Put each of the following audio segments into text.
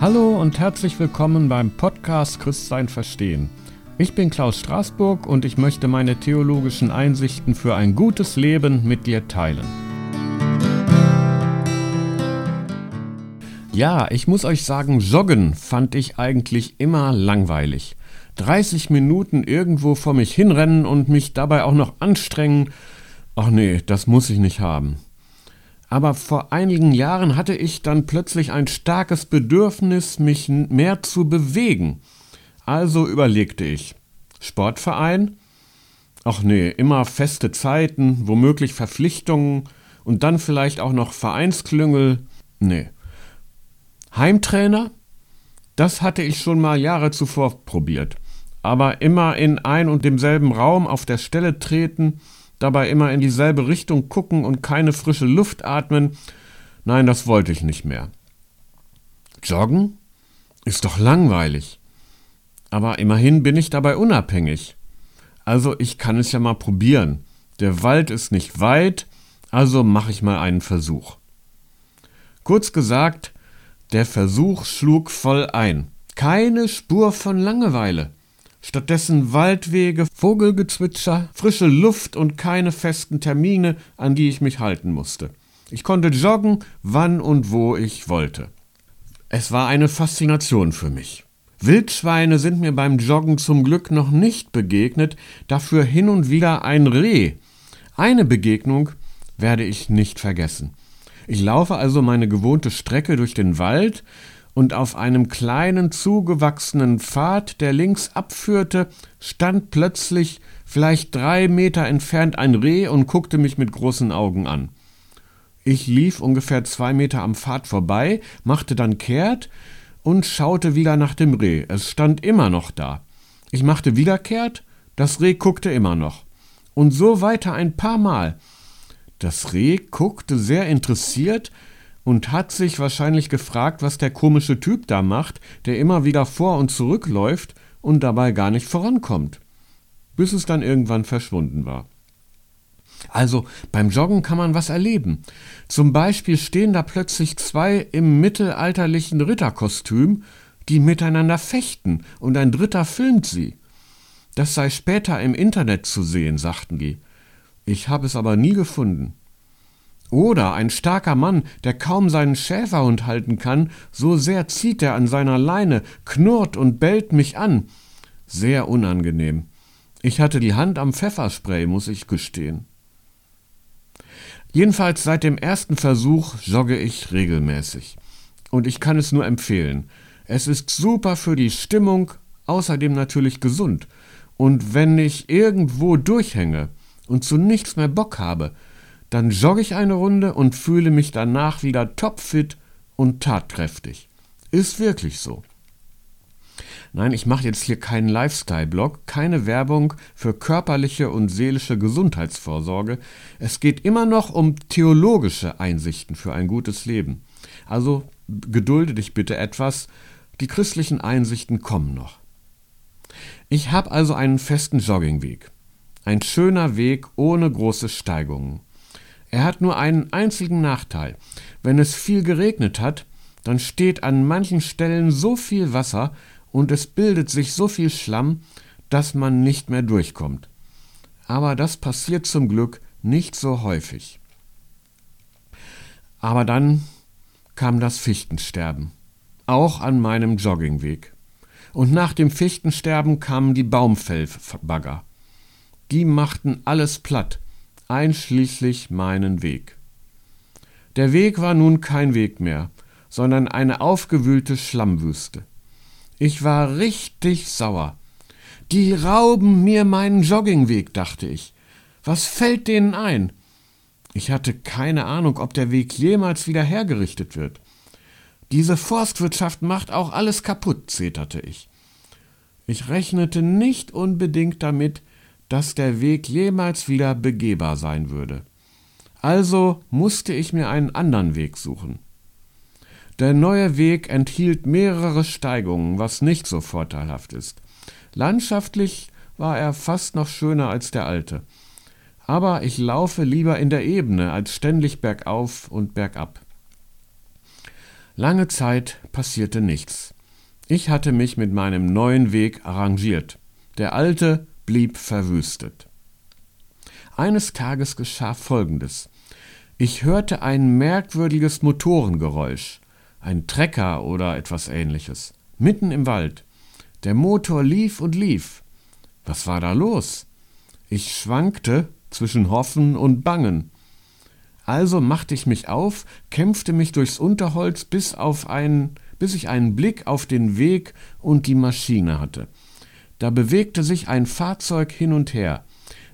Hallo und herzlich willkommen beim Podcast Christsein verstehen. Ich bin Klaus Straßburg und ich möchte meine theologischen Einsichten für ein gutes Leben mit dir teilen. Ja, ich muss euch sagen, Joggen fand ich eigentlich immer langweilig. 30 Minuten irgendwo vor mich hinrennen und mich dabei auch noch anstrengen, ach nee, das muss ich nicht haben. Aber vor einigen Jahren hatte ich dann plötzlich ein starkes Bedürfnis, mich mehr zu bewegen. Also überlegte ich. Sportverein? Ach nee, immer feste Zeiten, womöglich Verpflichtungen und dann vielleicht auch noch Vereinsklüngel. Nee. Heimtrainer? Das hatte ich schon mal Jahre zuvor probiert. Aber immer in ein und demselben Raum auf der Stelle treten, dabei immer in dieselbe Richtung gucken und keine frische Luft atmen, nein, das wollte ich nicht mehr. Joggen? Ist doch langweilig. Aber immerhin bin ich dabei unabhängig. Also ich kann es ja mal probieren. Der Wald ist nicht weit, also mache ich mal einen Versuch. Kurz gesagt, der Versuch schlug voll ein. Keine Spur von Langeweile. Stattdessen Waldwege, Vogelgezwitscher, frische Luft und keine festen Termine, an die ich mich halten musste. Ich konnte joggen, wann und wo ich wollte. Es war eine Faszination für mich. Wildschweine sind mir beim Joggen zum Glück noch nicht begegnet, dafür hin und wieder ein Reh. Eine Begegnung werde ich nicht vergessen. Ich laufe also meine gewohnte Strecke durch den Wald, und auf einem kleinen zugewachsenen Pfad, der links abführte, stand plötzlich vielleicht drei Meter entfernt ein Reh und guckte mich mit großen Augen an. Ich lief ungefähr zwei Meter am Pfad vorbei, machte dann kehrt und schaute wieder nach dem Reh. Es stand immer noch da. Ich machte wieder kehrt, das Reh guckte immer noch. Und so weiter ein paar Mal. Das Reh guckte sehr interessiert, und hat sich wahrscheinlich gefragt, was der komische Typ da macht, der immer wieder vor und zurückläuft und dabei gar nicht vorankommt, bis es dann irgendwann verschwunden war. Also beim Joggen kann man was erleben. Zum Beispiel stehen da plötzlich zwei im mittelalterlichen Ritterkostüm, die miteinander fechten, und ein dritter filmt sie. Das sei später im Internet zu sehen, sagten die. Ich habe es aber nie gefunden. Oder ein starker Mann, der kaum seinen Schäferhund halten kann, so sehr zieht er an seiner Leine, knurrt und bellt mich an. Sehr unangenehm. Ich hatte die Hand am Pfefferspray, muss ich gestehen. Jedenfalls seit dem ersten Versuch jogge ich regelmäßig. Und ich kann es nur empfehlen. Es ist super für die Stimmung, außerdem natürlich gesund. Und wenn ich irgendwo durchhänge und zu nichts mehr Bock habe, dann jogge ich eine Runde und fühle mich danach wieder topfit und tatkräftig. Ist wirklich so. Nein, ich mache jetzt hier keinen Lifestyle-Blog, keine Werbung für körperliche und seelische Gesundheitsvorsorge. Es geht immer noch um theologische Einsichten für ein gutes Leben. Also gedulde dich bitte etwas, die christlichen Einsichten kommen noch. Ich habe also einen festen Joggingweg. Ein schöner Weg ohne große Steigungen. Er hat nur einen einzigen Nachteil. Wenn es viel geregnet hat, dann steht an manchen Stellen so viel Wasser und es bildet sich so viel Schlamm, dass man nicht mehr durchkommt. Aber das passiert zum Glück nicht so häufig. Aber dann kam das Fichtensterben, auch an meinem Joggingweg. Und nach dem Fichtensterben kamen die Baumfellbagger. Die machten alles platt, einschließlich meinen Weg. Der Weg war nun kein Weg mehr, sondern eine aufgewühlte Schlammwüste. Ich war richtig sauer. Die rauben mir meinen Joggingweg, dachte ich. Was fällt denen ein? Ich hatte keine Ahnung, ob der Weg jemals wieder hergerichtet wird. Diese Forstwirtschaft macht auch alles kaputt, zeterte ich. Ich rechnete nicht unbedingt damit, dass der Weg jemals wieder begehbar sein würde. Also musste ich mir einen anderen Weg suchen. Der neue Weg enthielt mehrere Steigungen, was nicht so vorteilhaft ist. Landschaftlich war er fast noch schöner als der alte. Aber ich laufe lieber in der Ebene als ständig bergauf und bergab. Lange Zeit passierte nichts. Ich hatte mich mit meinem neuen Weg arrangiert. Der alte blieb verwüstet. Eines Tages geschah Folgendes. Ich hörte ein merkwürdiges Motorengeräusch, ein Trecker oder etwas ähnliches, mitten im Wald. Der Motor lief und lief. Was war da los? Ich schwankte zwischen Hoffen und Bangen. Also machte ich mich auf, kämpfte mich durchs Unterholz, bis, auf einen, bis ich einen Blick auf den Weg und die Maschine hatte. Da bewegte sich ein Fahrzeug hin und her.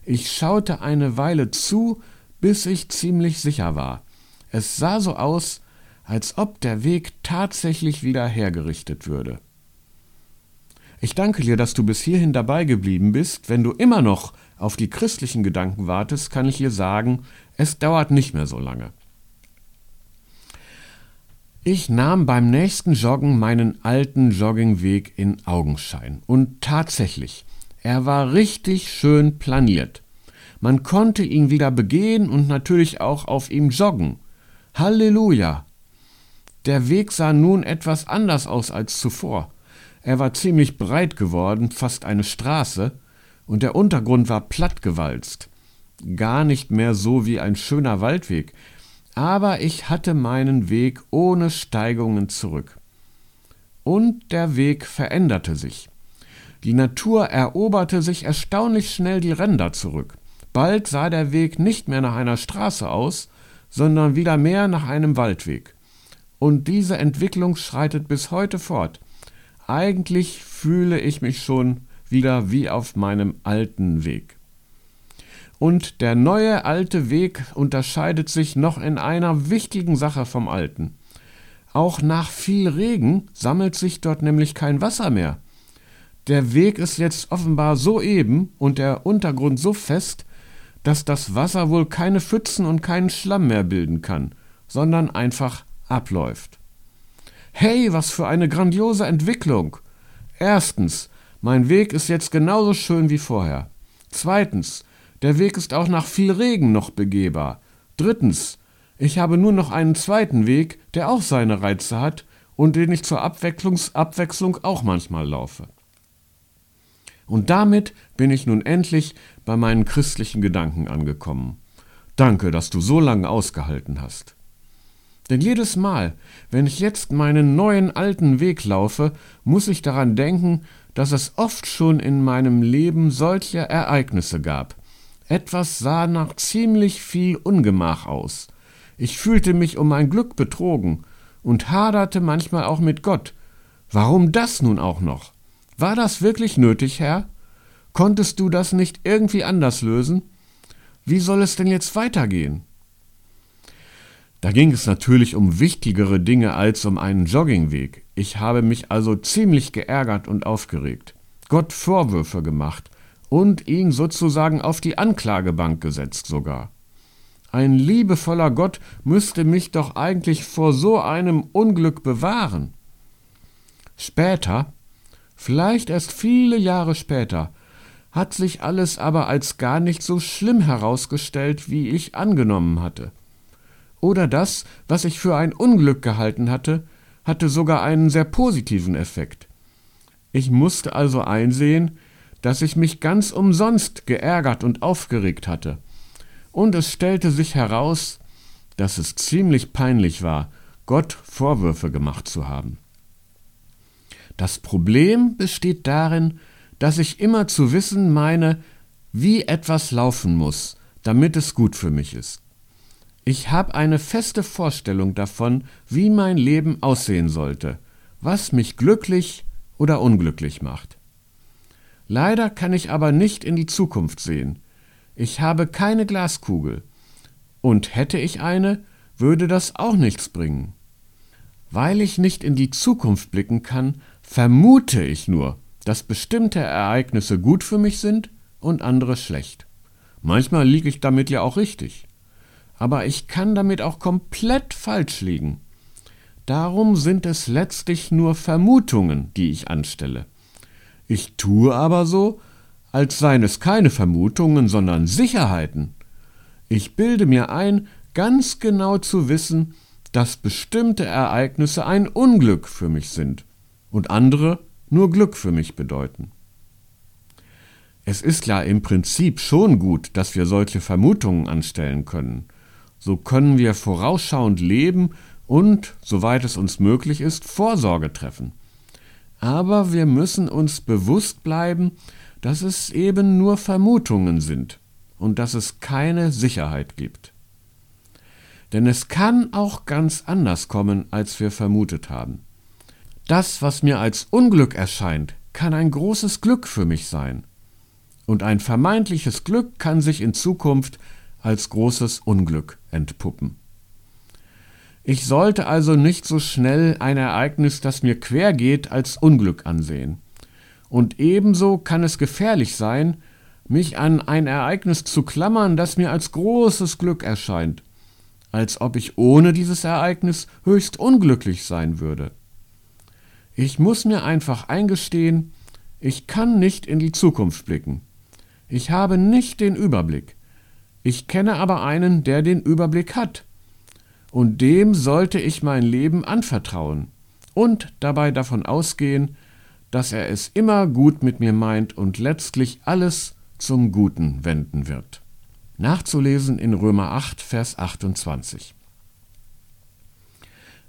Ich schaute eine Weile zu, bis ich ziemlich sicher war. Es sah so aus, als ob der Weg tatsächlich wieder hergerichtet würde. Ich danke dir, dass du bis hierhin dabei geblieben bist. Wenn du immer noch auf die christlichen Gedanken wartest, kann ich dir sagen, es dauert nicht mehr so lange. Ich nahm beim nächsten Joggen meinen alten Joggingweg in Augenschein. Und tatsächlich, er war richtig schön planiert. Man konnte ihn wieder begehen und natürlich auch auf ihm joggen. Halleluja! Der Weg sah nun etwas anders aus als zuvor. Er war ziemlich breit geworden, fast eine Straße, und der Untergrund war plattgewalzt gar nicht mehr so wie ein schöner Waldweg, aber ich hatte meinen Weg ohne Steigungen zurück. Und der Weg veränderte sich. Die Natur eroberte sich erstaunlich schnell die Ränder zurück. Bald sah der Weg nicht mehr nach einer Straße aus, sondern wieder mehr nach einem Waldweg. Und diese Entwicklung schreitet bis heute fort. Eigentlich fühle ich mich schon wieder wie auf meinem alten Weg. Und der neue alte Weg unterscheidet sich noch in einer wichtigen Sache vom alten. Auch nach viel Regen sammelt sich dort nämlich kein Wasser mehr. Der Weg ist jetzt offenbar so eben und der Untergrund so fest, dass das Wasser wohl keine Pfützen und keinen Schlamm mehr bilden kann, sondern einfach abläuft. Hey, was für eine grandiose Entwicklung! Erstens, mein Weg ist jetzt genauso schön wie vorher. Zweitens, der Weg ist auch nach viel Regen noch begehbar. Drittens, ich habe nur noch einen zweiten Weg, der auch seine Reize hat und den ich zur Abwechslung auch manchmal laufe. Und damit bin ich nun endlich bei meinen christlichen Gedanken angekommen. Danke, dass du so lange ausgehalten hast. Denn jedes Mal, wenn ich jetzt meinen neuen alten Weg laufe, muss ich daran denken, dass es oft schon in meinem Leben solche Ereignisse gab, etwas sah nach ziemlich viel Ungemach aus. Ich fühlte mich um mein Glück betrogen und haderte manchmal auch mit Gott. Warum das nun auch noch? War das wirklich nötig, Herr? Konntest du das nicht irgendwie anders lösen? Wie soll es denn jetzt weitergehen? Da ging es natürlich um wichtigere Dinge als um einen Joggingweg. Ich habe mich also ziemlich geärgert und aufgeregt, Gott Vorwürfe gemacht und ihn sozusagen auf die Anklagebank gesetzt sogar. Ein liebevoller Gott müsste mich doch eigentlich vor so einem Unglück bewahren. Später, vielleicht erst viele Jahre später, hat sich alles aber als gar nicht so schlimm herausgestellt, wie ich angenommen hatte. Oder das, was ich für ein Unglück gehalten hatte, hatte sogar einen sehr positiven Effekt. Ich musste also einsehen, dass ich mich ganz umsonst geärgert und aufgeregt hatte. Und es stellte sich heraus, dass es ziemlich peinlich war, Gott Vorwürfe gemacht zu haben. Das Problem besteht darin, dass ich immer zu wissen meine, wie etwas laufen muss, damit es gut für mich ist. Ich habe eine feste Vorstellung davon, wie mein Leben aussehen sollte, was mich glücklich oder unglücklich macht. Leider kann ich aber nicht in die Zukunft sehen. Ich habe keine Glaskugel. Und hätte ich eine, würde das auch nichts bringen. Weil ich nicht in die Zukunft blicken kann, vermute ich nur, dass bestimmte Ereignisse gut für mich sind und andere schlecht. Manchmal liege ich damit ja auch richtig. Aber ich kann damit auch komplett falsch liegen. Darum sind es letztlich nur Vermutungen, die ich anstelle. Ich tue aber so, als seien es keine Vermutungen, sondern Sicherheiten. Ich bilde mir ein, ganz genau zu wissen, dass bestimmte Ereignisse ein Unglück für mich sind und andere nur Glück für mich bedeuten. Es ist ja im Prinzip schon gut, dass wir solche Vermutungen anstellen können. So können wir vorausschauend leben und, soweit es uns möglich ist, Vorsorge treffen. Aber wir müssen uns bewusst bleiben, dass es eben nur Vermutungen sind und dass es keine Sicherheit gibt. Denn es kann auch ganz anders kommen, als wir vermutet haben. Das, was mir als Unglück erscheint, kann ein großes Glück für mich sein. Und ein vermeintliches Glück kann sich in Zukunft als großes Unglück entpuppen. Ich sollte also nicht so schnell ein Ereignis, das mir quer geht, als Unglück ansehen. Und ebenso kann es gefährlich sein, mich an ein Ereignis zu klammern, das mir als großes Glück erscheint, als ob ich ohne dieses Ereignis höchst unglücklich sein würde. Ich muss mir einfach eingestehen, ich kann nicht in die Zukunft blicken. Ich habe nicht den Überblick. Ich kenne aber einen, der den Überblick hat und dem sollte ich mein Leben anvertrauen und dabei davon ausgehen, dass er es immer gut mit mir meint und letztlich alles zum Guten wenden wird. Nachzulesen in Römer 8, Vers 28.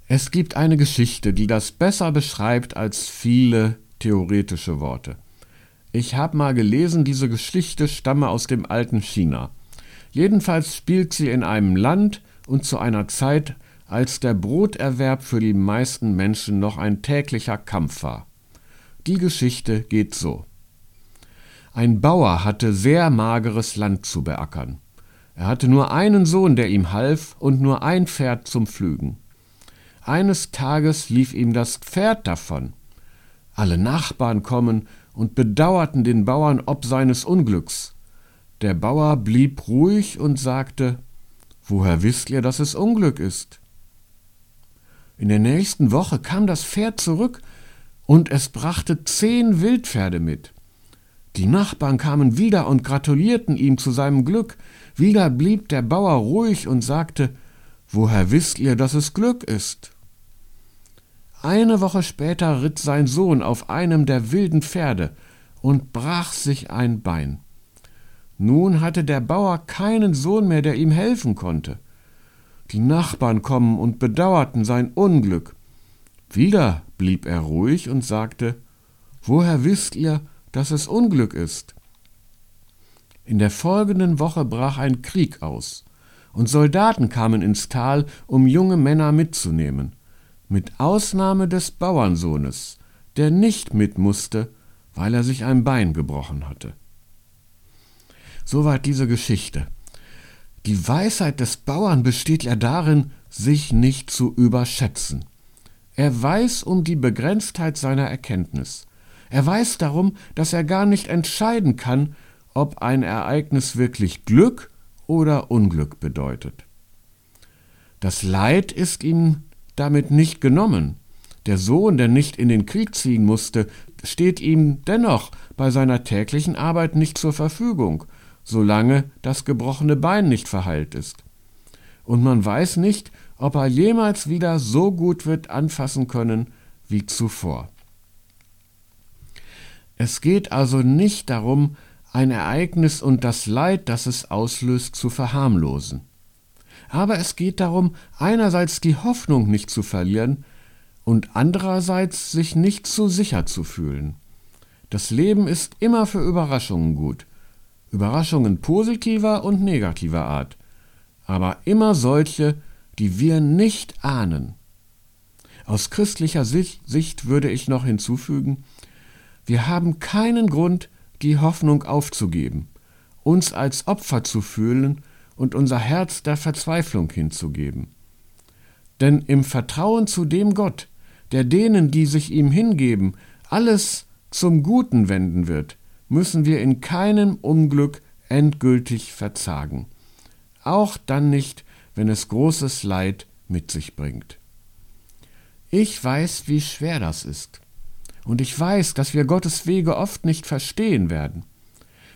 Es gibt eine Geschichte, die das besser beschreibt als viele theoretische Worte. Ich habe mal gelesen, diese Geschichte stamme aus dem alten China. Jedenfalls spielt sie in einem Land, und zu einer Zeit, als der Broterwerb für die meisten Menschen noch ein täglicher Kampf war. Die Geschichte geht so. Ein Bauer hatte sehr mageres Land zu beackern. Er hatte nur einen Sohn, der ihm half, und nur ein Pferd zum Pflügen. Eines Tages lief ihm das Pferd davon. Alle Nachbarn kommen und bedauerten den Bauern ob seines Unglücks. Der Bauer blieb ruhig und sagte Woher wisst ihr, dass es Unglück ist? In der nächsten Woche kam das Pferd zurück und es brachte zehn Wildpferde mit. Die Nachbarn kamen wieder und gratulierten ihm zu seinem Glück. Wieder blieb der Bauer ruhig und sagte, Woher wisst ihr, dass es Glück ist? Eine Woche später ritt sein Sohn auf einem der wilden Pferde und brach sich ein Bein. Nun hatte der Bauer keinen Sohn mehr, der ihm helfen konnte. Die Nachbarn kommen und bedauerten sein Unglück. Wieder blieb er ruhig und sagte Woher wisst ihr, dass es Unglück ist? In der folgenden Woche brach ein Krieg aus, und Soldaten kamen ins Tal, um junge Männer mitzunehmen, mit Ausnahme des Bauernsohnes, der nicht mit musste, weil er sich ein Bein gebrochen hatte. Soweit diese Geschichte. Die Weisheit des Bauern besteht ja darin, sich nicht zu überschätzen. Er weiß um die Begrenztheit seiner Erkenntnis. Er weiß darum, dass er gar nicht entscheiden kann, ob ein Ereignis wirklich Glück oder Unglück bedeutet. Das Leid ist ihm damit nicht genommen. Der Sohn, der nicht in den Krieg ziehen musste, steht ihm dennoch bei seiner täglichen Arbeit nicht zur Verfügung solange das gebrochene Bein nicht verheilt ist. Und man weiß nicht, ob er jemals wieder so gut wird anfassen können wie zuvor. Es geht also nicht darum, ein Ereignis und das Leid, das es auslöst, zu verharmlosen. Aber es geht darum, einerseits die Hoffnung nicht zu verlieren und andererseits sich nicht zu sicher zu fühlen. Das Leben ist immer für Überraschungen gut, Überraschungen positiver und negativer Art, aber immer solche, die wir nicht ahnen. Aus christlicher Sicht würde ich noch hinzufügen, wir haben keinen Grund, die Hoffnung aufzugeben, uns als Opfer zu fühlen und unser Herz der Verzweiflung hinzugeben. Denn im Vertrauen zu dem Gott, der denen, die sich ihm hingeben, alles zum Guten wenden wird, müssen wir in keinem Unglück endgültig verzagen, auch dann nicht, wenn es großes Leid mit sich bringt. Ich weiß, wie schwer das ist, und ich weiß, dass wir Gottes Wege oft nicht verstehen werden,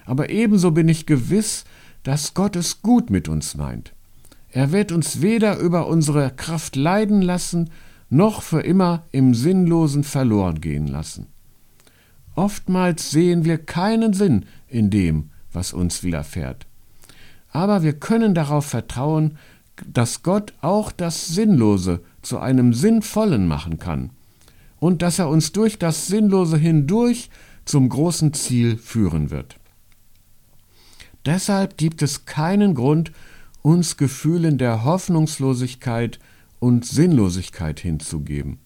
aber ebenso bin ich gewiss, dass Gott es gut mit uns meint. Er wird uns weder über unsere Kraft leiden lassen, noch für immer im Sinnlosen verloren gehen lassen. Oftmals sehen wir keinen Sinn in dem, was uns widerfährt. Aber wir können darauf vertrauen, dass Gott auch das Sinnlose zu einem Sinnvollen machen kann und dass er uns durch das Sinnlose hindurch zum großen Ziel führen wird. Deshalb gibt es keinen Grund, uns Gefühlen der Hoffnungslosigkeit und Sinnlosigkeit hinzugeben.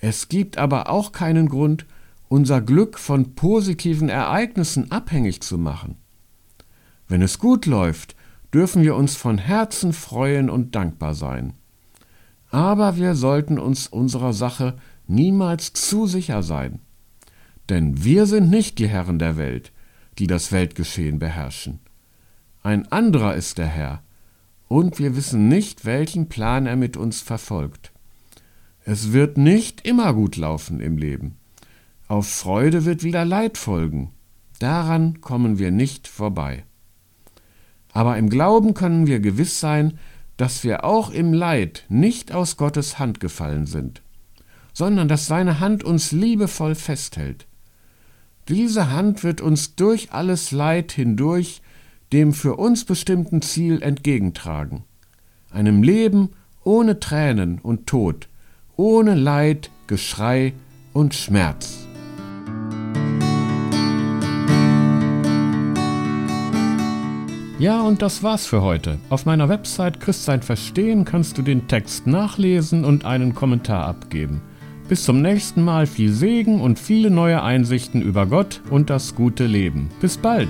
Es gibt aber auch keinen Grund, unser Glück von positiven Ereignissen abhängig zu machen. Wenn es gut läuft, dürfen wir uns von Herzen freuen und dankbar sein. Aber wir sollten uns unserer Sache niemals zu sicher sein. Denn wir sind nicht die Herren der Welt, die das Weltgeschehen beherrschen. Ein anderer ist der Herr, und wir wissen nicht, welchen Plan er mit uns verfolgt. Es wird nicht immer gut laufen im Leben. Auf Freude wird wieder Leid folgen. Daran kommen wir nicht vorbei. Aber im Glauben können wir gewiss sein, dass wir auch im Leid nicht aus Gottes Hand gefallen sind, sondern dass seine Hand uns liebevoll festhält. Diese Hand wird uns durch alles Leid hindurch dem für uns bestimmten Ziel entgegentragen, einem Leben ohne Tränen und Tod, ohne Leid, Geschrei und Schmerz. Ja, und das war's für heute. Auf meiner Website Christsein Verstehen kannst du den Text nachlesen und einen Kommentar abgeben. Bis zum nächsten Mal viel Segen und viele neue Einsichten über Gott und das gute Leben. Bis bald!